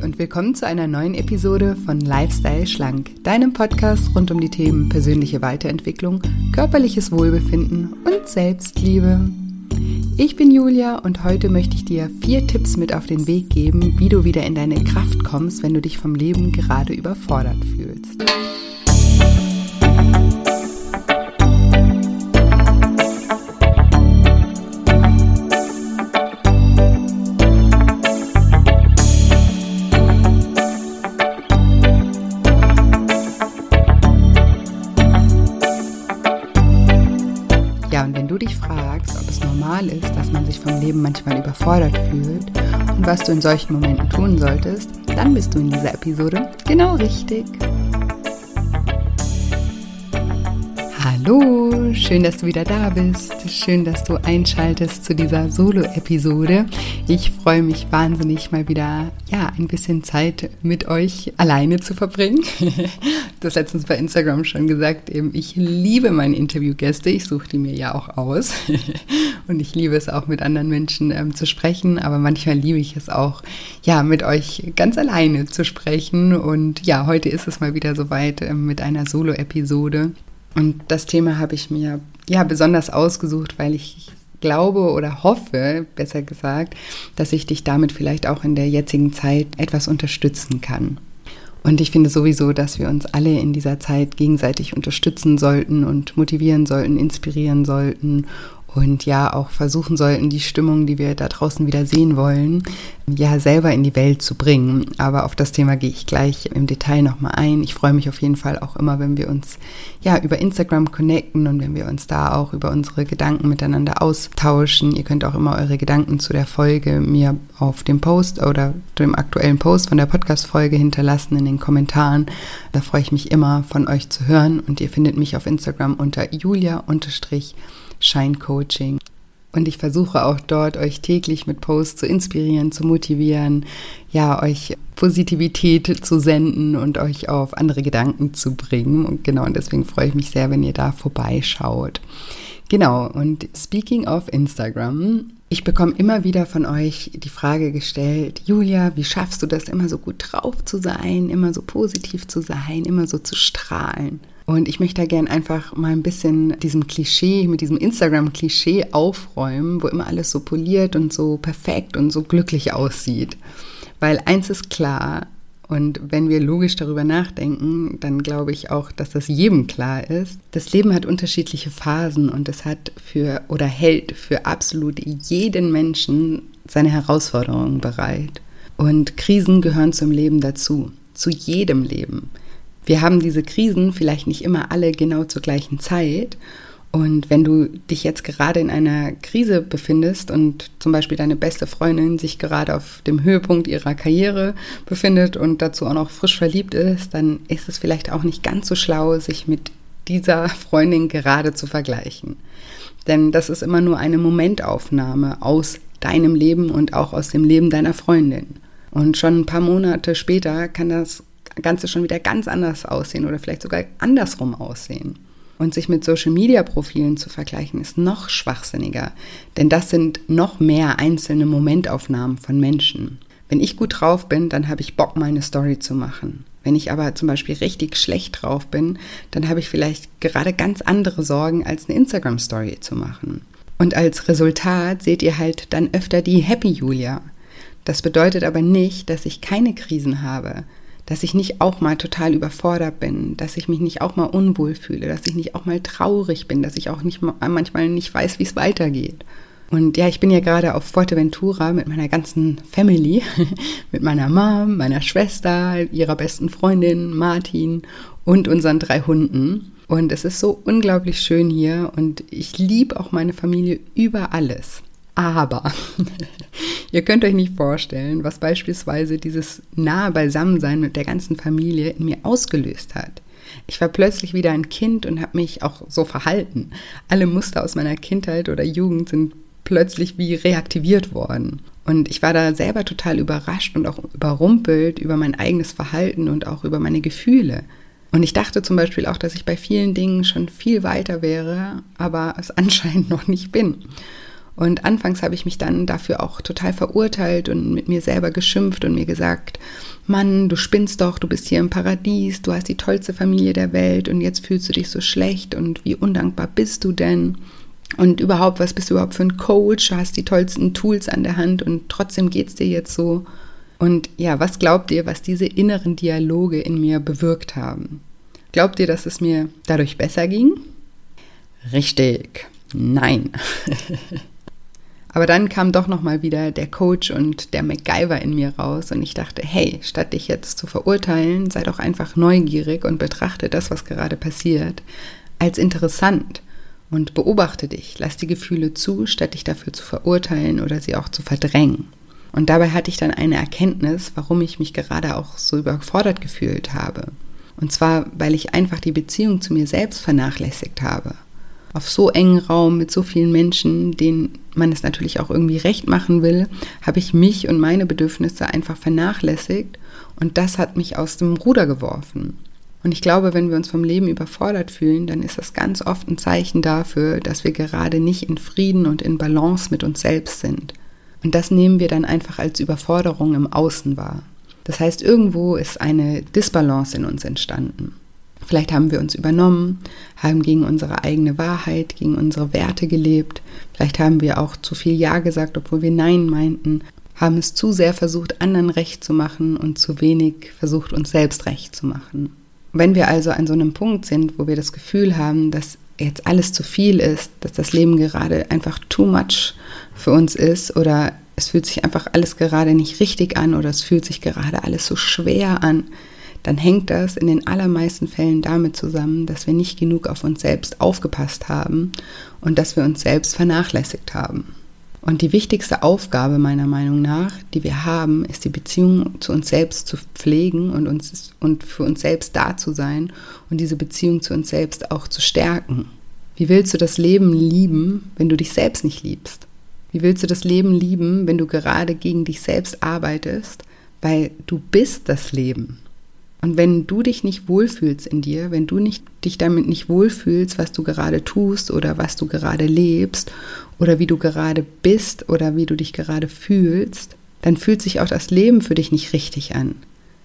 Und willkommen zu einer neuen Episode von Lifestyle Schlank, deinem Podcast rund um die Themen persönliche Weiterentwicklung, körperliches Wohlbefinden und Selbstliebe. Ich bin Julia und heute möchte ich dir vier Tipps mit auf den Weg geben, wie du wieder in deine Kraft kommst, wenn du dich vom Leben gerade überfordert fühlst. Leben manchmal überfordert fühlt und was du in solchen Momenten tun solltest, dann bist du in dieser Episode genau richtig. Hallo, schön, dass du wieder da bist. Schön, dass du einschaltest zu dieser Solo-Episode. Ich freue mich wahnsinnig, mal wieder ja ein bisschen Zeit mit euch alleine zu verbringen. Du hast letztens bei Instagram schon gesagt, eben ich liebe meine Interviewgäste. Ich suche die mir ja auch aus und ich liebe es auch mit anderen Menschen ähm, zu sprechen. Aber manchmal liebe ich es auch, ja, mit euch ganz alleine zu sprechen. Und ja, heute ist es mal wieder soweit ähm, mit einer Solo-Episode. Und das Thema habe ich mir ja besonders ausgesucht, weil ich glaube oder hoffe, besser gesagt, dass ich dich damit vielleicht auch in der jetzigen Zeit etwas unterstützen kann. Und ich finde sowieso, dass wir uns alle in dieser Zeit gegenseitig unterstützen sollten und motivieren sollten, inspirieren sollten und ja auch versuchen sollten, die Stimmung, die wir da draußen wieder sehen wollen, ja selber in die Welt zu bringen. Aber auf das Thema gehe ich gleich im Detail nochmal ein. Ich freue mich auf jeden Fall auch immer, wenn wir uns ja über Instagram connecten und wenn wir uns da auch über unsere Gedanken miteinander austauschen. Ihr könnt auch immer eure Gedanken zu der Folge mir auf dem Post oder dem aktuellen Post von der Podcast-Folge hinterlassen in den Kommentaren. Da freue ich mich immer von euch zu hören und ihr findet mich auf Instagram unter julia- Shine Coaching. Und ich versuche auch dort, euch täglich mit Posts zu inspirieren, zu motivieren, ja, euch Positivität zu senden und euch auf andere Gedanken zu bringen. Und genau, und deswegen freue ich mich sehr, wenn ihr da vorbeischaut. Genau, und speaking of Instagram, ich bekomme immer wieder von euch die Frage gestellt, Julia, wie schaffst du das, immer so gut drauf zu sein, immer so positiv zu sein, immer so zu strahlen? Und ich möchte da gern einfach mal ein bisschen diesem Klischee, mit diesem Instagram-Klischee aufräumen, wo immer alles so poliert und so perfekt und so glücklich aussieht. Weil eins ist klar, und wenn wir logisch darüber nachdenken, dann glaube ich auch, dass das jedem klar ist. Das Leben hat unterschiedliche Phasen und es hat für oder hält für absolut jeden Menschen seine Herausforderungen bereit. Und Krisen gehören zum Leben dazu, zu jedem Leben wir haben diese Krisen vielleicht nicht immer alle genau zur gleichen Zeit. Und wenn du dich jetzt gerade in einer Krise befindest und zum Beispiel deine beste Freundin sich gerade auf dem Höhepunkt ihrer Karriere befindet und dazu auch noch frisch verliebt ist, dann ist es vielleicht auch nicht ganz so schlau, sich mit dieser Freundin gerade zu vergleichen. Denn das ist immer nur eine Momentaufnahme aus deinem Leben und auch aus dem Leben deiner Freundin. Und schon ein paar Monate später kann das Ganze schon wieder ganz anders aussehen oder vielleicht sogar andersrum aussehen. Und sich mit Social-Media-Profilen zu vergleichen, ist noch schwachsinniger, denn das sind noch mehr einzelne Momentaufnahmen von Menschen. Wenn ich gut drauf bin, dann habe ich Bock, meine Story zu machen. Wenn ich aber zum Beispiel richtig schlecht drauf bin, dann habe ich vielleicht gerade ganz andere Sorgen, als eine Instagram-Story zu machen. Und als Resultat seht ihr halt dann öfter die Happy Julia. Das bedeutet aber nicht, dass ich keine Krisen habe, dass ich nicht auch mal total überfordert bin, dass ich mich nicht auch mal unwohl fühle, dass ich nicht auch mal traurig bin, dass ich auch nicht manchmal nicht weiß, wie es weitergeht. Und ja, ich bin ja gerade auf Fuerteventura mit meiner ganzen Family, mit meiner Mom, meiner Schwester, ihrer besten Freundin Martin und unseren drei Hunden. Und es ist so unglaublich schön hier und ich liebe auch meine Familie über alles. Aber ihr könnt euch nicht vorstellen, was beispielsweise dieses nahe Beisammensein mit der ganzen Familie in mir ausgelöst hat. Ich war plötzlich wieder ein Kind und habe mich auch so verhalten. Alle Muster aus meiner Kindheit oder Jugend sind plötzlich wie reaktiviert worden. Und ich war da selber total überrascht und auch überrumpelt über mein eigenes Verhalten und auch über meine Gefühle. Und ich dachte zum Beispiel auch, dass ich bei vielen Dingen schon viel weiter wäre, aber es anscheinend noch nicht bin. Und anfangs habe ich mich dann dafür auch total verurteilt und mit mir selber geschimpft und mir gesagt, Mann, du spinnst doch, du bist hier im Paradies, du hast die tollste Familie der Welt und jetzt fühlst du dich so schlecht und wie undankbar bist du denn? Und überhaupt, was bist du überhaupt für ein Coach? Du hast die tollsten Tools an der Hand und trotzdem geht es dir jetzt so. Und ja, was glaubt ihr, was diese inneren Dialoge in mir bewirkt haben? Glaubt ihr, dass es mir dadurch besser ging? Richtig. Nein. Aber dann kam doch noch mal wieder der Coach und der MacGyver in mir raus und ich dachte, hey, statt dich jetzt zu verurteilen, sei doch einfach neugierig und betrachte das, was gerade passiert, als interessant und beobachte dich, lass die Gefühle zu, statt dich dafür zu verurteilen oder sie auch zu verdrängen. Und dabei hatte ich dann eine Erkenntnis, warum ich mich gerade auch so überfordert gefühlt habe. Und zwar, weil ich einfach die Beziehung zu mir selbst vernachlässigt habe. Auf so engen Raum mit so vielen Menschen, denen man es natürlich auch irgendwie recht machen will, habe ich mich und meine Bedürfnisse einfach vernachlässigt und das hat mich aus dem Ruder geworfen. Und ich glaube, wenn wir uns vom Leben überfordert fühlen, dann ist das ganz oft ein Zeichen dafür, dass wir gerade nicht in Frieden und in Balance mit uns selbst sind. Und das nehmen wir dann einfach als Überforderung im Außen wahr. Das heißt, irgendwo ist eine Disbalance in uns entstanden. Vielleicht haben wir uns übernommen, haben gegen unsere eigene Wahrheit, gegen unsere Werte gelebt. Vielleicht haben wir auch zu viel Ja gesagt, obwohl wir Nein meinten, haben es zu sehr versucht, anderen recht zu machen und zu wenig versucht, uns selbst recht zu machen. Wenn wir also an so einem Punkt sind, wo wir das Gefühl haben, dass jetzt alles zu viel ist, dass das Leben gerade einfach too much für uns ist oder es fühlt sich einfach alles gerade nicht richtig an oder es fühlt sich gerade alles so schwer an, dann hängt das in den allermeisten Fällen damit zusammen, dass wir nicht genug auf uns selbst aufgepasst haben und dass wir uns selbst vernachlässigt haben. Und die wichtigste Aufgabe meiner Meinung nach, die wir haben, ist die Beziehung zu uns selbst zu pflegen und, uns, und für uns selbst da zu sein und diese Beziehung zu uns selbst auch zu stärken. Wie willst du das Leben lieben, wenn du dich selbst nicht liebst? Wie willst du das Leben lieben, wenn du gerade gegen dich selbst arbeitest? Weil du bist das Leben. Und wenn du dich nicht wohlfühlst in dir, wenn du nicht, dich damit nicht wohlfühlst, was du gerade tust oder was du gerade lebst oder wie du gerade bist oder wie du dich gerade fühlst, dann fühlt sich auch das Leben für dich nicht richtig an.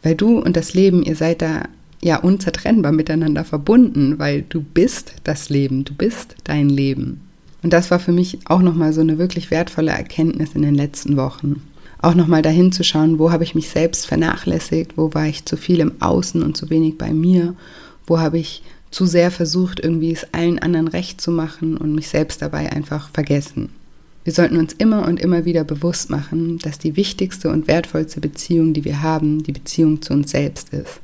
Weil du und das Leben, ihr seid da ja unzertrennbar miteinander verbunden, weil du bist das Leben, du bist dein Leben. Und das war für mich auch nochmal so eine wirklich wertvolle Erkenntnis in den letzten Wochen auch nochmal dahin zu schauen, wo habe ich mich selbst vernachlässigt, wo war ich zu viel im Außen und zu wenig bei mir, wo habe ich zu sehr versucht, irgendwie es allen anderen recht zu machen und mich selbst dabei einfach vergessen. Wir sollten uns immer und immer wieder bewusst machen, dass die wichtigste und wertvollste Beziehung, die wir haben, die Beziehung zu uns selbst ist.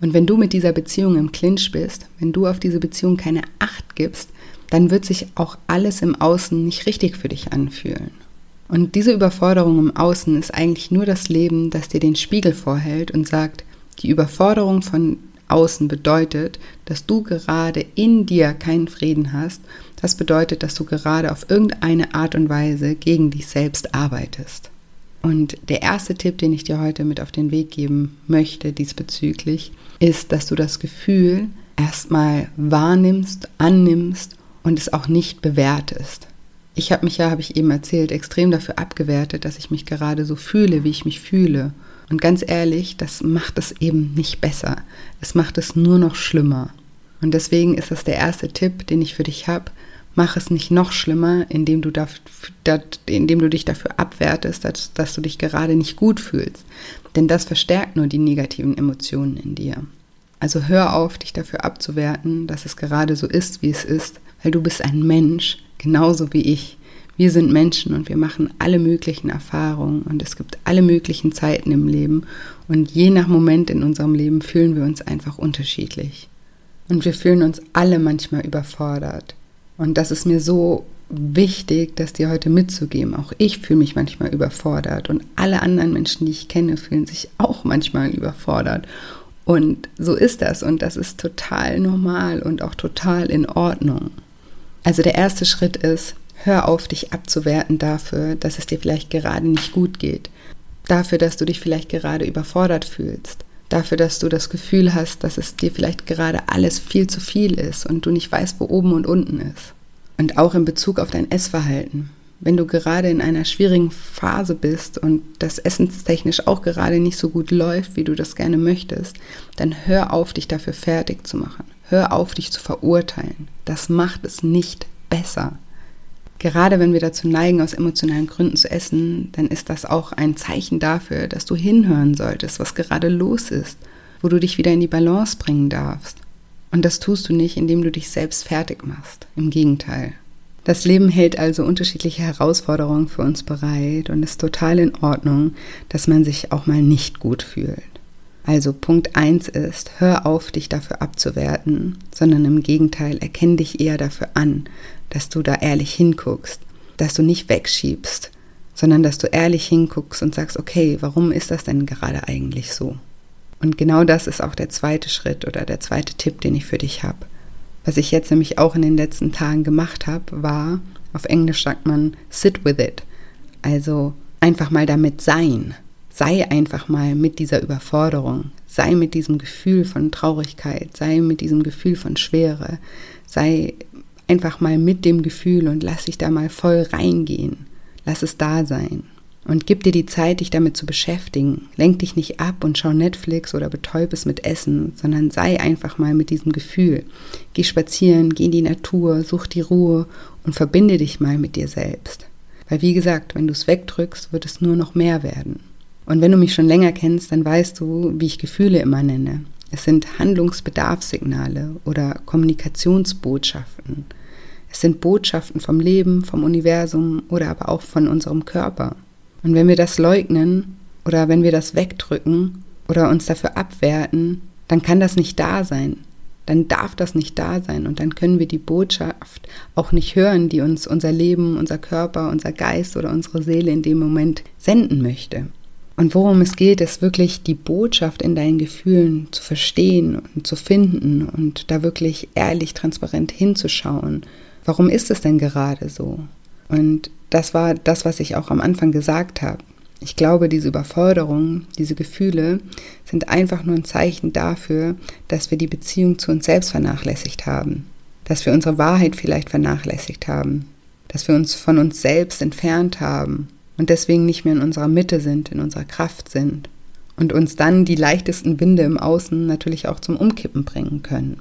Und wenn du mit dieser Beziehung im Clinch bist, wenn du auf diese Beziehung keine Acht gibst, dann wird sich auch alles im Außen nicht richtig für dich anfühlen. Und diese Überforderung im Außen ist eigentlich nur das Leben, das dir den Spiegel vorhält und sagt, die Überforderung von außen bedeutet, dass du gerade in dir keinen Frieden hast. Das bedeutet, dass du gerade auf irgendeine Art und Weise gegen dich selbst arbeitest. Und der erste Tipp, den ich dir heute mit auf den Weg geben möchte diesbezüglich, ist, dass du das Gefühl erstmal wahrnimmst, annimmst und es auch nicht bewertest. Ich habe mich ja, habe ich eben erzählt, extrem dafür abgewertet, dass ich mich gerade so fühle, wie ich mich fühle. Und ganz ehrlich, das macht es eben nicht besser. Es macht es nur noch schlimmer. Und deswegen ist das der erste Tipp, den ich für dich habe. Mach es nicht noch schlimmer, indem du, da, indem du dich dafür abwertest, dass, dass du dich gerade nicht gut fühlst. Denn das verstärkt nur die negativen Emotionen in dir. Also hör auf, dich dafür abzuwerten, dass es gerade so ist, wie es ist, weil du bist ein Mensch genauso wie ich. Wir sind Menschen und wir machen alle möglichen Erfahrungen und es gibt alle möglichen Zeiten im Leben und je nach Moment in unserem Leben fühlen wir uns einfach unterschiedlich. Und wir fühlen uns alle manchmal überfordert. Und das ist mir so wichtig, das dir heute mitzugeben. Auch ich fühle mich manchmal überfordert und alle anderen Menschen, die ich kenne, fühlen sich auch manchmal überfordert. Und so ist das und das ist total normal und auch total in Ordnung. Also der erste Schritt ist, hör auf, dich abzuwerten dafür, dass es dir vielleicht gerade nicht gut geht, dafür, dass du dich vielleicht gerade überfordert fühlst, dafür, dass du das Gefühl hast, dass es dir vielleicht gerade alles viel zu viel ist und du nicht weißt, wo oben und unten ist. Und auch in Bezug auf dein Essverhalten. wenn du gerade in einer schwierigen Phase bist und das essenstechnisch auch gerade nicht so gut läuft, wie du das gerne möchtest, dann hör auf, dich dafür fertig zu machen. Hör auf, dich zu verurteilen. Das macht es nicht besser. Gerade wenn wir dazu neigen, aus emotionalen Gründen zu essen, dann ist das auch ein Zeichen dafür, dass du hinhören solltest, was gerade los ist, wo du dich wieder in die Balance bringen darfst. Und das tust du nicht, indem du dich selbst fertig machst. Im Gegenteil. Das Leben hält also unterschiedliche Herausforderungen für uns bereit und ist total in Ordnung, dass man sich auch mal nicht gut fühlt. Also Punkt 1 ist, hör auf, dich dafür abzuwerten, sondern im Gegenteil, erkenn dich eher dafür an, dass du da ehrlich hinguckst, dass du nicht wegschiebst, sondern dass du ehrlich hinguckst und sagst, okay, warum ist das denn gerade eigentlich so? Und genau das ist auch der zweite Schritt oder der zweite Tipp, den ich für dich habe. Was ich jetzt nämlich auch in den letzten Tagen gemacht habe, war, auf Englisch sagt man, sit with it. Also einfach mal damit sein. Sei einfach mal mit dieser Überforderung. Sei mit diesem Gefühl von Traurigkeit. Sei mit diesem Gefühl von Schwere. Sei einfach mal mit dem Gefühl und lass dich da mal voll reingehen. Lass es da sein. Und gib dir die Zeit, dich damit zu beschäftigen. Lenk dich nicht ab und schau Netflix oder betäub es mit Essen, sondern sei einfach mal mit diesem Gefühl. Geh spazieren, geh in die Natur, such die Ruhe und verbinde dich mal mit dir selbst. Weil wie gesagt, wenn du es wegdrückst, wird es nur noch mehr werden. Und wenn du mich schon länger kennst, dann weißt du, wie ich Gefühle immer nenne. Es sind Handlungsbedarfssignale oder Kommunikationsbotschaften. Es sind Botschaften vom Leben, vom Universum oder aber auch von unserem Körper. Und wenn wir das leugnen oder wenn wir das wegdrücken oder uns dafür abwerten, dann kann das nicht da sein. Dann darf das nicht da sein und dann können wir die Botschaft auch nicht hören, die uns unser Leben, unser Körper, unser Geist oder unsere Seele in dem Moment senden möchte. Und worum es geht, ist wirklich die Botschaft in deinen Gefühlen zu verstehen und zu finden und da wirklich ehrlich, transparent hinzuschauen warum ist es denn gerade so? Und das war das, was ich auch am Anfang gesagt habe. Ich glaube, diese Überforderung, diese Gefühle sind einfach nur ein Zeichen dafür, dass wir die Beziehung zu uns selbst vernachlässigt haben, dass wir unsere Wahrheit vielleicht vernachlässigt haben, dass wir uns von uns selbst entfernt haben und deswegen nicht mehr in unserer Mitte sind, in unserer Kraft sind und uns dann die leichtesten Winde im Außen natürlich auch zum Umkippen bringen können.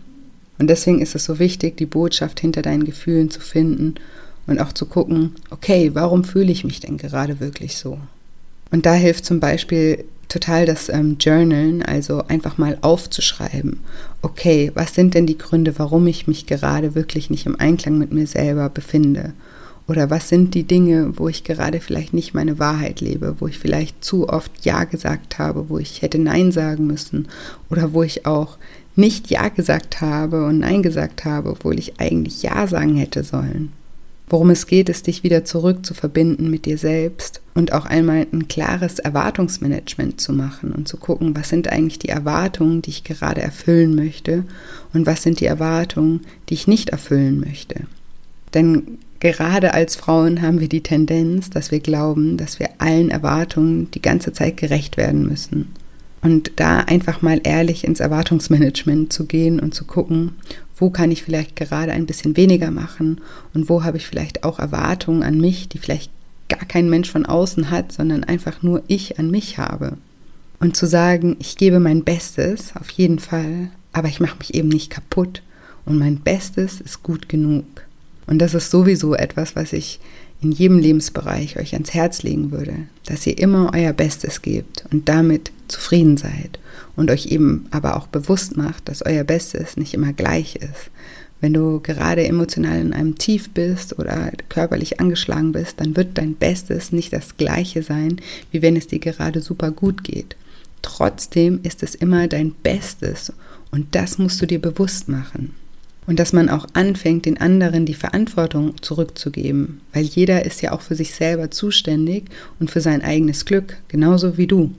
Und deswegen ist es so wichtig, die Botschaft hinter deinen Gefühlen zu finden und auch zu gucken, okay, warum fühle ich mich denn gerade wirklich so? Und da hilft zum Beispiel total das ähm, Journalen, also einfach mal aufzuschreiben, okay, was sind denn die Gründe, warum ich mich gerade wirklich nicht im Einklang mit mir selber befinde? Oder was sind die Dinge, wo ich gerade vielleicht nicht meine Wahrheit lebe, wo ich vielleicht zu oft Ja gesagt habe, wo ich hätte Nein sagen müssen oder wo ich auch nicht Ja gesagt habe und Nein gesagt habe, obwohl ich eigentlich Ja sagen hätte sollen. Worum es geht, ist, dich wieder zurück zu verbinden mit dir selbst und auch einmal ein klares Erwartungsmanagement zu machen und zu gucken, was sind eigentlich die Erwartungen, die ich gerade erfüllen möchte und was sind die Erwartungen, die ich nicht erfüllen möchte. Denn gerade als Frauen haben wir die Tendenz, dass wir glauben, dass wir allen Erwartungen die ganze Zeit gerecht werden müssen. Und da einfach mal ehrlich ins Erwartungsmanagement zu gehen und zu gucken, wo kann ich vielleicht gerade ein bisschen weniger machen und wo habe ich vielleicht auch Erwartungen an mich, die vielleicht gar kein Mensch von außen hat, sondern einfach nur ich an mich habe. Und zu sagen, ich gebe mein Bestes, auf jeden Fall, aber ich mache mich eben nicht kaputt und mein Bestes ist gut genug. Und das ist sowieso etwas, was ich in jedem Lebensbereich euch ans Herz legen würde, dass ihr immer euer Bestes gebt und damit zufrieden seid und euch eben aber auch bewusst macht, dass euer Bestes nicht immer gleich ist. Wenn du gerade emotional in einem Tief bist oder körperlich angeschlagen bist, dann wird dein Bestes nicht das gleiche sein, wie wenn es dir gerade super gut geht. Trotzdem ist es immer dein Bestes und das musst du dir bewusst machen. Und dass man auch anfängt, den anderen die Verantwortung zurückzugeben, weil jeder ist ja auch für sich selber zuständig und für sein eigenes Glück, genauso wie du.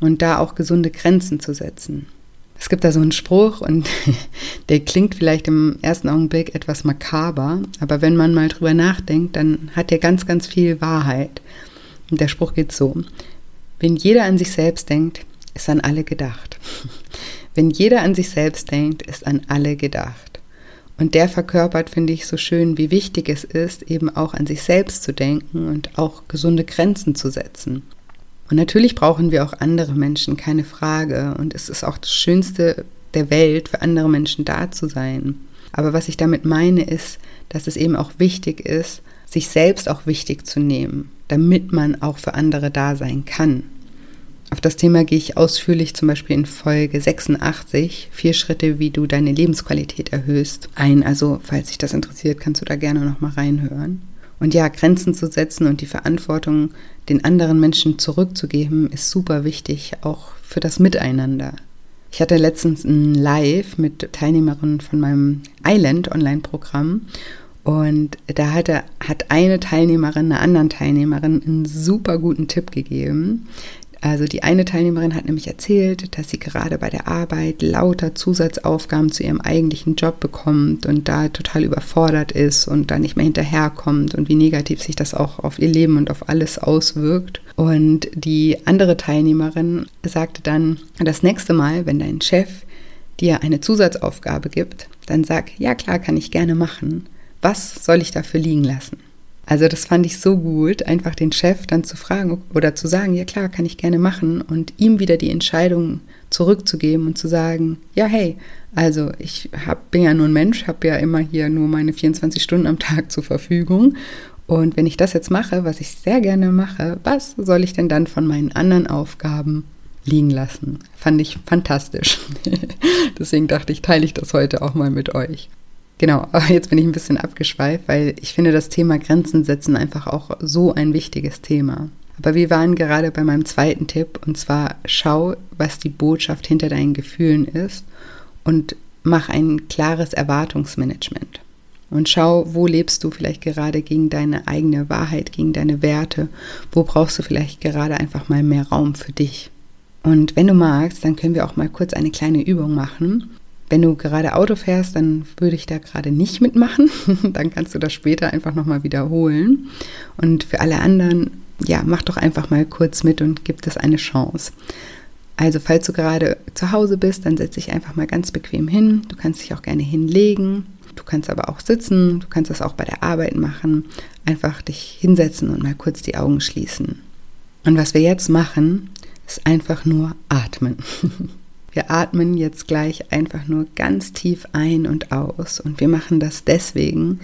Und da auch gesunde Grenzen zu setzen. Es gibt da so einen Spruch und der klingt vielleicht im ersten Augenblick etwas makaber, aber wenn man mal drüber nachdenkt, dann hat der ganz, ganz viel Wahrheit. Und der Spruch geht so, wenn jeder an sich selbst denkt, ist an alle gedacht. Wenn jeder an sich selbst denkt, ist an alle gedacht. Und der verkörpert, finde ich, so schön, wie wichtig es ist, eben auch an sich selbst zu denken und auch gesunde Grenzen zu setzen. Und natürlich brauchen wir auch andere Menschen, keine Frage. Und es ist auch das Schönste der Welt, für andere Menschen da zu sein. Aber was ich damit meine, ist, dass es eben auch wichtig ist, sich selbst auch wichtig zu nehmen, damit man auch für andere da sein kann. Auf das Thema gehe ich ausführlich zum Beispiel in Folge 86, vier Schritte, wie du deine Lebensqualität erhöhst, ein. Also, falls dich das interessiert, kannst du da gerne nochmal reinhören. Und ja, Grenzen zu setzen und die Verantwortung den anderen Menschen zurückzugeben, ist super wichtig, auch für das Miteinander. Ich hatte letztens ein Live mit Teilnehmerinnen von meinem Island Online-Programm und da hatte, hat eine Teilnehmerin einer anderen Teilnehmerin einen super guten Tipp gegeben. Also die eine Teilnehmerin hat nämlich erzählt, dass sie gerade bei der Arbeit lauter Zusatzaufgaben zu ihrem eigentlichen Job bekommt und da total überfordert ist und da nicht mehr hinterherkommt und wie negativ sich das auch auf ihr Leben und auf alles auswirkt. Und die andere Teilnehmerin sagte dann, das nächste Mal, wenn dein Chef dir eine Zusatzaufgabe gibt, dann sag, ja klar, kann ich gerne machen. Was soll ich dafür liegen lassen? Also das fand ich so gut, einfach den Chef dann zu fragen oder zu sagen, ja klar, kann ich gerne machen und ihm wieder die Entscheidung zurückzugeben und zu sagen, ja hey, also ich hab, bin ja nur ein Mensch, habe ja immer hier nur meine 24 Stunden am Tag zur Verfügung und wenn ich das jetzt mache, was ich sehr gerne mache, was soll ich denn dann von meinen anderen Aufgaben liegen lassen? Fand ich fantastisch. Deswegen dachte ich, teile ich das heute auch mal mit euch. Genau, aber jetzt bin ich ein bisschen abgeschweift, weil ich finde das Thema Grenzen setzen einfach auch so ein wichtiges Thema. Aber wir waren gerade bei meinem zweiten Tipp und zwar schau, was die Botschaft hinter deinen Gefühlen ist und mach ein klares Erwartungsmanagement. Und schau, wo lebst du vielleicht gerade gegen deine eigene Wahrheit, gegen deine Werte, wo brauchst du vielleicht gerade einfach mal mehr Raum für dich. Und wenn du magst, dann können wir auch mal kurz eine kleine Übung machen, wenn du gerade Auto fährst, dann würde ich da gerade nicht mitmachen. dann kannst du das später einfach nochmal wiederholen. Und für alle anderen, ja, mach doch einfach mal kurz mit und gib das eine Chance. Also falls du gerade zu Hause bist, dann setz dich einfach mal ganz bequem hin. Du kannst dich auch gerne hinlegen. Du kannst aber auch sitzen. Du kannst das auch bei der Arbeit machen. Einfach dich hinsetzen und mal kurz die Augen schließen. Und was wir jetzt machen, ist einfach nur atmen. Wir atmen jetzt gleich einfach nur ganz tief ein und aus. Und wir machen das deswegen,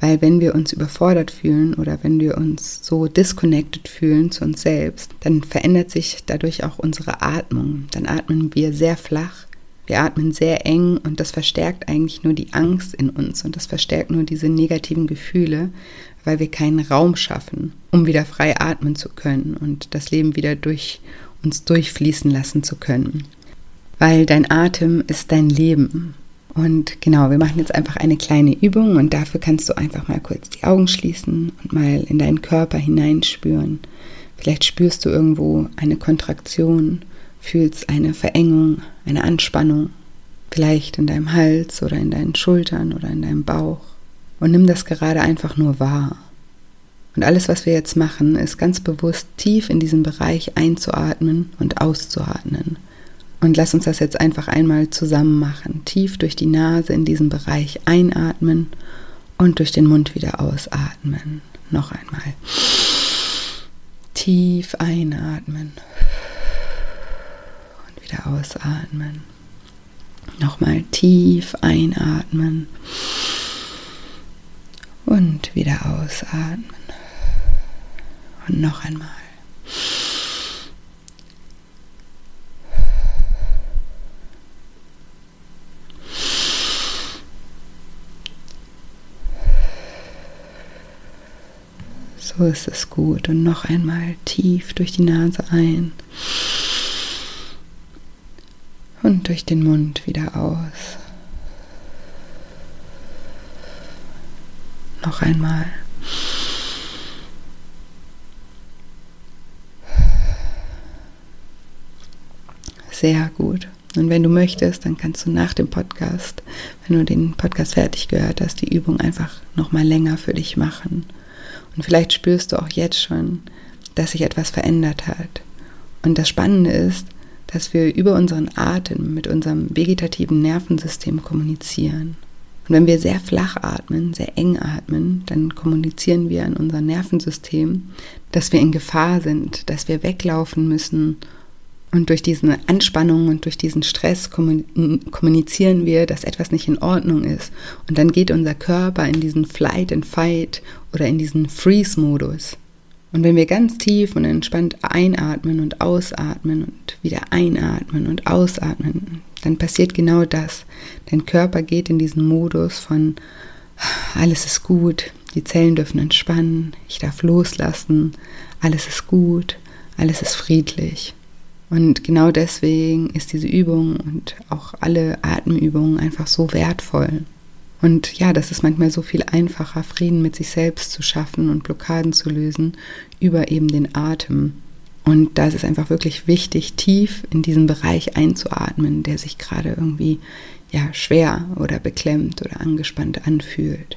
weil wenn wir uns überfordert fühlen oder wenn wir uns so disconnected fühlen zu uns selbst, dann verändert sich dadurch auch unsere Atmung. Dann atmen wir sehr flach, wir atmen sehr eng und das verstärkt eigentlich nur die Angst in uns und das verstärkt nur diese negativen Gefühle, weil wir keinen Raum schaffen, um wieder frei atmen zu können und das Leben wieder durch uns durchfließen lassen zu können weil dein Atem ist dein Leben. Und genau, wir machen jetzt einfach eine kleine Übung und dafür kannst du einfach mal kurz die Augen schließen und mal in deinen Körper hineinspüren. Vielleicht spürst du irgendwo eine Kontraktion, fühlst eine Verengung, eine Anspannung, vielleicht in deinem Hals oder in deinen Schultern oder in deinem Bauch. Und nimm das gerade einfach nur wahr. Und alles, was wir jetzt machen, ist ganz bewusst tief in diesen Bereich einzuatmen und auszuatmen. Und lass uns das jetzt einfach einmal zusammen machen. Tief durch die Nase in diesen Bereich einatmen und durch den Mund wieder ausatmen. Noch einmal. Tief einatmen und wieder ausatmen. Nochmal tief einatmen und wieder ausatmen. Und noch einmal. Ist es gut. Und noch einmal tief durch die Nase ein. Und durch den Mund wieder aus. Noch einmal. Sehr gut. Und wenn du möchtest, dann kannst du nach dem Podcast, wenn du den Podcast fertig gehört hast, die Übung einfach noch mal länger für dich machen. Und vielleicht spürst du auch jetzt schon, dass sich etwas verändert hat. Und das Spannende ist, dass wir über unseren Atem mit unserem vegetativen Nervensystem kommunizieren. Und wenn wir sehr flach atmen, sehr eng atmen, dann kommunizieren wir an unser Nervensystem, dass wir in Gefahr sind, dass wir weglaufen müssen. Und durch diese Anspannung und durch diesen Stress kommunizieren wir, dass etwas nicht in Ordnung ist. Und dann geht unser Körper in diesen Flight and Fight oder in diesen Freeze-Modus. Und wenn wir ganz tief und entspannt einatmen und ausatmen und wieder einatmen und ausatmen, dann passiert genau das. Dein Körper geht in diesen Modus von alles ist gut, die Zellen dürfen entspannen, ich darf loslassen, alles ist gut, alles ist friedlich. Und genau deswegen ist diese Übung und auch alle Atemübungen einfach so wertvoll. Und ja, das ist manchmal so viel einfacher, Frieden mit sich selbst zu schaffen und Blockaden zu lösen über eben den Atem. Und da ist es einfach wirklich wichtig, tief in diesen Bereich einzuatmen, der sich gerade irgendwie ja schwer oder beklemmt oder angespannt anfühlt.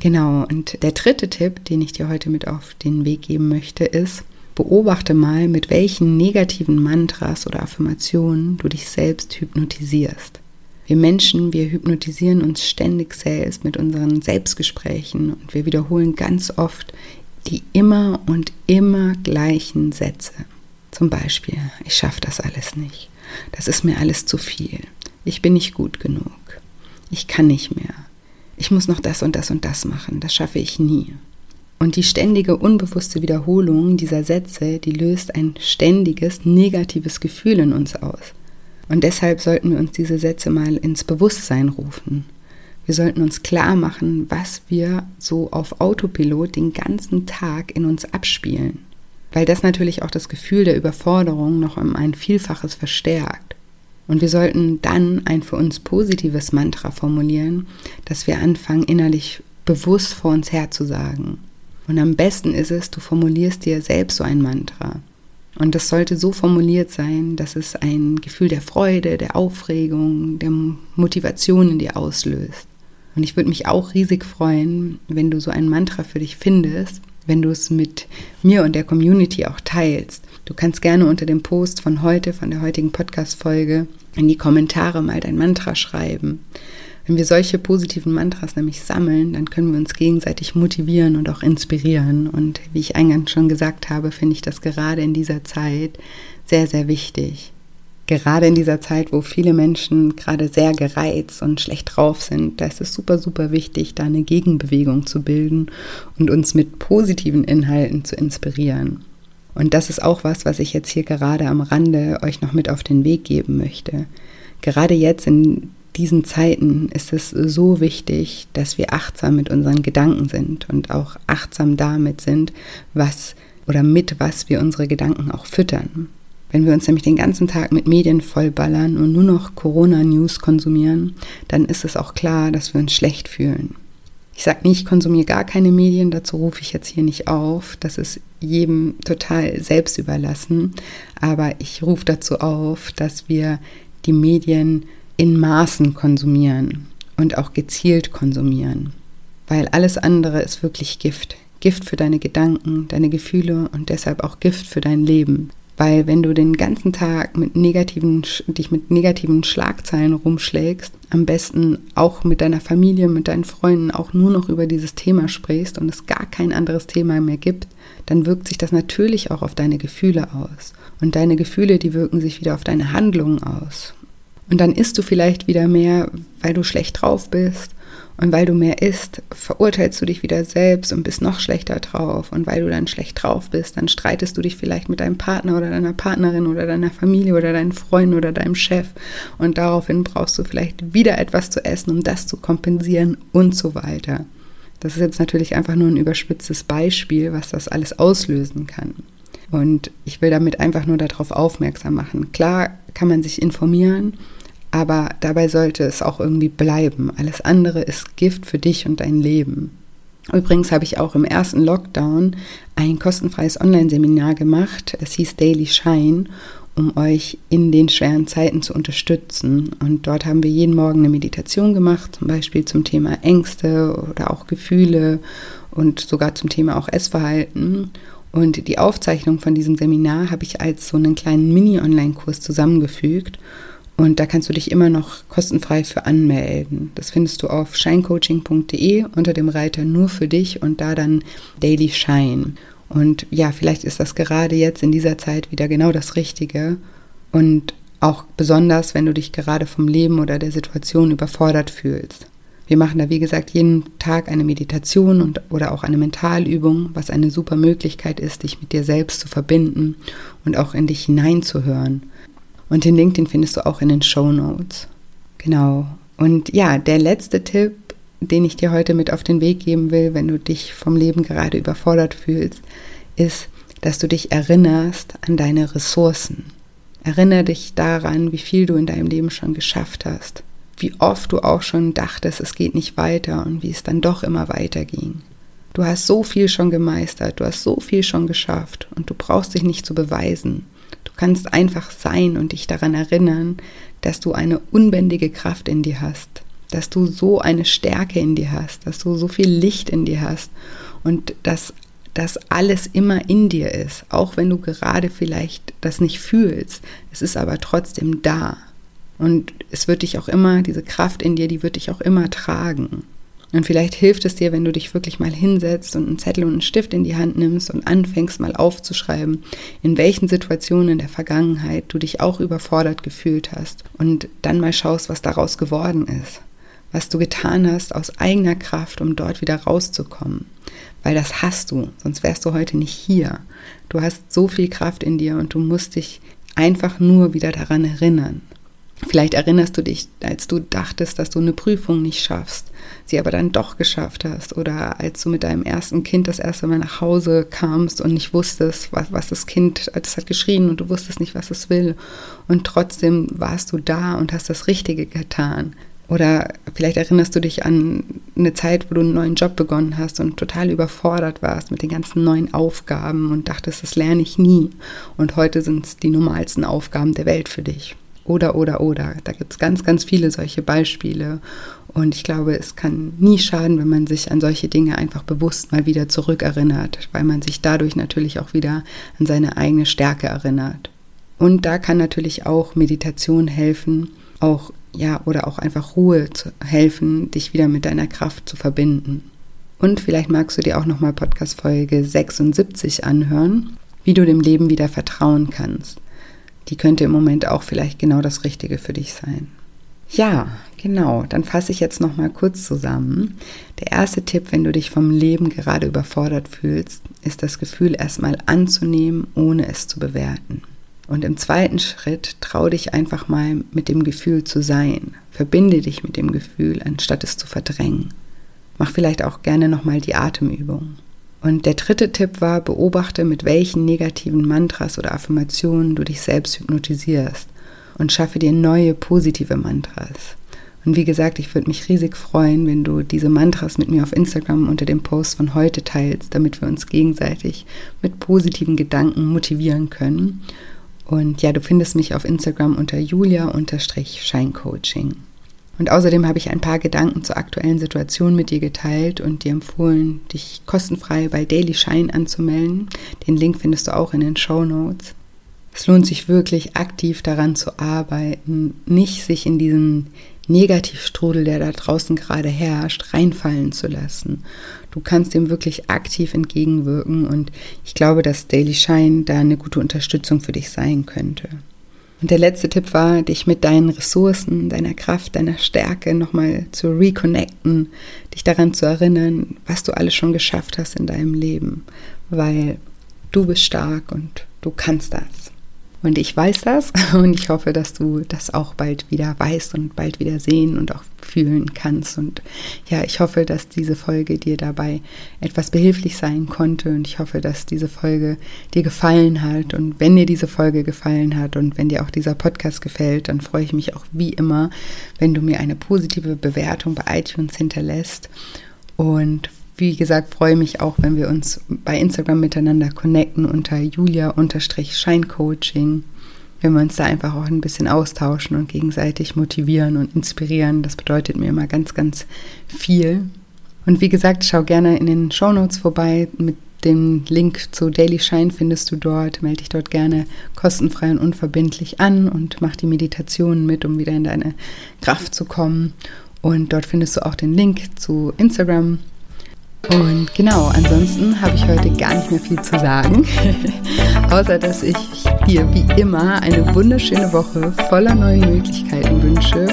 Genau, und der dritte Tipp, den ich dir heute mit auf den Weg geben möchte, ist, beobachte mal, mit welchen negativen Mantras oder Affirmationen du dich selbst hypnotisierst. Wir Menschen, wir hypnotisieren uns ständig selbst mit unseren Selbstgesprächen und wir wiederholen ganz oft die immer und immer gleichen Sätze. Zum Beispiel, ich schaffe das alles nicht. Das ist mir alles zu viel. Ich bin nicht gut genug. Ich kann nicht mehr. Ich muss noch das und das und das machen. Das schaffe ich nie. Und die ständige unbewusste Wiederholung dieser Sätze, die löst ein ständiges negatives Gefühl in uns aus. Und deshalb sollten wir uns diese Sätze mal ins Bewusstsein rufen. Wir sollten uns klar machen, was wir so auf Autopilot den ganzen Tag in uns abspielen. Weil das natürlich auch das Gefühl der Überforderung noch um ein Vielfaches verstärkt. Und wir sollten dann ein für uns positives Mantra formulieren, das wir anfangen innerlich bewusst vor uns her zu sagen. Und am besten ist es, du formulierst dir selbst so ein Mantra. Und das sollte so formuliert sein, dass es ein Gefühl der Freude, der Aufregung, der Motivation in dir auslöst. Und ich würde mich auch riesig freuen, wenn du so ein Mantra für dich findest, wenn du es mit mir und der Community auch teilst. Du kannst gerne unter dem Post von heute, von der heutigen Podcast-Folge, in die Kommentare mal dein Mantra schreiben. Wenn wir solche positiven Mantras nämlich sammeln, dann können wir uns gegenseitig motivieren und auch inspirieren. Und wie ich eingangs schon gesagt habe, finde ich das gerade in dieser Zeit sehr, sehr wichtig. Gerade in dieser Zeit, wo viele Menschen gerade sehr gereizt und schlecht drauf sind, da ist es super, super wichtig, da eine Gegenbewegung zu bilden und uns mit positiven Inhalten zu inspirieren. Und das ist auch was, was ich jetzt hier gerade am Rande euch noch mit auf den Weg geben möchte. Gerade jetzt in diesen Zeiten ist es so wichtig, dass wir achtsam mit unseren Gedanken sind und auch achtsam damit sind, was oder mit was wir unsere Gedanken auch füttern. Wenn wir uns nämlich den ganzen Tag mit Medien vollballern und nur noch Corona-News konsumieren, dann ist es auch klar, dass wir uns schlecht fühlen. Ich sage nicht, ich konsumiere gar keine Medien, dazu rufe ich jetzt hier nicht auf. Das ist jedem total selbst überlassen. Aber ich rufe dazu auf, dass wir die Medien in Maßen konsumieren und auch gezielt konsumieren. Weil alles andere ist wirklich Gift. Gift für deine Gedanken, deine Gefühle und deshalb auch Gift für dein Leben. Weil wenn du den ganzen Tag mit negativen, dich mit negativen Schlagzeilen rumschlägst, am besten auch mit deiner Familie, mit deinen Freunden auch nur noch über dieses Thema sprichst und es gar kein anderes Thema mehr gibt, dann wirkt sich das natürlich auch auf deine Gefühle aus. Und deine Gefühle, die wirken sich wieder auf deine Handlungen aus. Und dann isst du vielleicht wieder mehr, weil du schlecht drauf bist. Und weil du mehr isst, verurteilst du dich wieder selbst und bist noch schlechter drauf. Und weil du dann schlecht drauf bist, dann streitest du dich vielleicht mit deinem Partner oder deiner Partnerin oder deiner Familie oder deinen Freunden oder deinem Chef. Und daraufhin brauchst du vielleicht wieder etwas zu essen, um das zu kompensieren und so weiter. Das ist jetzt natürlich einfach nur ein überspitztes Beispiel, was das alles auslösen kann. Und ich will damit einfach nur darauf aufmerksam machen. Klar kann man sich informieren, aber dabei sollte es auch irgendwie bleiben. Alles andere ist Gift für dich und dein Leben. Übrigens habe ich auch im ersten Lockdown ein kostenfreies Online-Seminar gemacht. Es hieß Daily Shine, um euch in den schweren Zeiten zu unterstützen. Und dort haben wir jeden Morgen eine Meditation gemacht, zum Beispiel zum Thema Ängste oder auch Gefühle und sogar zum Thema auch Essverhalten. Und die Aufzeichnung von diesem Seminar habe ich als so einen kleinen Mini-Online-Kurs zusammengefügt. Und da kannst du dich immer noch kostenfrei für anmelden. Das findest du auf shinecoaching.de unter dem Reiter nur für dich und da dann Daily Shine. Und ja, vielleicht ist das gerade jetzt in dieser Zeit wieder genau das Richtige. Und auch besonders, wenn du dich gerade vom Leben oder der Situation überfordert fühlst. Wir machen da, wie gesagt, jeden Tag eine Meditation und, oder auch eine Mentalübung, was eine super Möglichkeit ist, dich mit dir selbst zu verbinden und auch in dich hineinzuhören. Und den Link, den findest du auch in den Show Notes. Genau. Und ja, der letzte Tipp, den ich dir heute mit auf den Weg geben will, wenn du dich vom Leben gerade überfordert fühlst, ist, dass du dich erinnerst an deine Ressourcen. Erinnere dich daran, wie viel du in deinem Leben schon geschafft hast. Wie oft du auch schon dachtest, es geht nicht weiter und wie es dann doch immer weiter ging. Du hast so viel schon gemeistert, du hast so viel schon geschafft und du brauchst dich nicht zu beweisen. Kannst einfach sein und dich daran erinnern, dass du eine unbändige Kraft in dir hast, dass du so eine Stärke in dir hast, dass du so viel Licht in dir hast und dass das alles immer in dir ist, auch wenn du gerade vielleicht das nicht fühlst. Es ist aber trotzdem da. Und es wird dich auch immer, diese Kraft in dir, die wird dich auch immer tragen. Und vielleicht hilft es dir, wenn du dich wirklich mal hinsetzt und einen Zettel und einen Stift in die Hand nimmst und anfängst mal aufzuschreiben, in welchen Situationen in der Vergangenheit du dich auch überfordert gefühlt hast und dann mal schaust, was daraus geworden ist, was du getan hast aus eigener Kraft, um dort wieder rauszukommen. Weil das hast du, sonst wärst du heute nicht hier. Du hast so viel Kraft in dir und du musst dich einfach nur wieder daran erinnern. Vielleicht erinnerst du dich, als du dachtest, dass du eine Prüfung nicht schaffst, sie aber dann doch geschafft hast. Oder als du mit deinem ersten Kind das erste Mal nach Hause kamst und nicht wusstest, was, was das Kind, das hat geschrien und du wusstest nicht, was es will. Und trotzdem warst du da und hast das Richtige getan. Oder vielleicht erinnerst du dich an eine Zeit, wo du einen neuen Job begonnen hast und total überfordert warst mit den ganzen neuen Aufgaben und dachtest, das lerne ich nie. Und heute sind es die normalsten Aufgaben der Welt für dich. Oder, oder, oder. Da gibt es ganz, ganz viele solche Beispiele. Und ich glaube, es kann nie schaden, wenn man sich an solche Dinge einfach bewusst mal wieder zurückerinnert, weil man sich dadurch natürlich auch wieder an seine eigene Stärke erinnert. Und da kann natürlich auch Meditation helfen, auch ja, oder auch einfach Ruhe zu helfen, dich wieder mit deiner Kraft zu verbinden. Und vielleicht magst du dir auch nochmal Podcast Folge 76 anhören, wie du dem Leben wieder vertrauen kannst die könnte im Moment auch vielleicht genau das Richtige für dich sein. Ja, genau, dann fasse ich jetzt noch mal kurz zusammen. Der erste Tipp, wenn du dich vom Leben gerade überfordert fühlst, ist das Gefühl erstmal anzunehmen, ohne es zu bewerten. Und im zweiten Schritt trau dich einfach mal mit dem Gefühl zu sein. Verbinde dich mit dem Gefühl, anstatt es zu verdrängen. Mach vielleicht auch gerne nochmal die Atemübung. Und der dritte Tipp war, beobachte, mit welchen negativen Mantras oder Affirmationen du dich selbst hypnotisierst und schaffe dir neue positive Mantras. Und wie gesagt, ich würde mich riesig freuen, wenn du diese Mantras mit mir auf Instagram unter dem Post von heute teilst, damit wir uns gegenseitig mit positiven Gedanken motivieren können. Und ja, du findest mich auf Instagram unter julia-scheincoaching. Und außerdem habe ich ein paar Gedanken zur aktuellen Situation mit dir geteilt und dir empfohlen, dich kostenfrei bei Daily Shine anzumelden. Den Link findest du auch in den Show Notes. Es lohnt sich wirklich aktiv daran zu arbeiten, nicht sich in diesen Negativstrudel, der da draußen gerade herrscht, reinfallen zu lassen. Du kannst dem wirklich aktiv entgegenwirken und ich glaube, dass Daily Shine da eine gute Unterstützung für dich sein könnte. Und der letzte Tipp war, dich mit deinen Ressourcen, deiner Kraft, deiner Stärke nochmal zu reconnecten, dich daran zu erinnern, was du alles schon geschafft hast in deinem Leben, weil du bist stark und du kannst das. Und ich weiß das und ich hoffe, dass du das auch bald wieder weißt und bald wieder sehen und auch fühlen kannst. Und ja, ich hoffe, dass diese Folge dir dabei etwas behilflich sein konnte und ich hoffe, dass diese Folge dir gefallen hat. Und wenn dir diese Folge gefallen hat und wenn dir auch dieser Podcast gefällt, dann freue ich mich auch wie immer, wenn du mir eine positive Bewertung bei iTunes hinterlässt. Und wie gesagt, freue mich auch, wenn wir uns bei Instagram miteinander connecten unter julia-scheincoaching. Wenn wir uns da einfach auch ein bisschen austauschen und gegenseitig motivieren und inspirieren. Das bedeutet mir immer ganz, ganz viel. Und wie gesagt, schau gerne in den Show Notes vorbei. Mit Den Link zu Daily Shine findest du dort. Melde dich dort gerne kostenfrei und unverbindlich an und mach die Meditationen mit, um wieder in deine Kraft zu kommen. Und dort findest du auch den Link zu Instagram. Und genau, ansonsten habe ich heute gar nicht mehr viel zu sagen, außer dass ich dir wie immer eine wunderschöne Woche voller neuen Möglichkeiten wünsche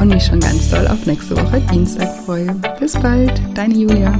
und mich schon ganz doll auf nächste Woche Dienstag freue. Bis bald, deine Julia.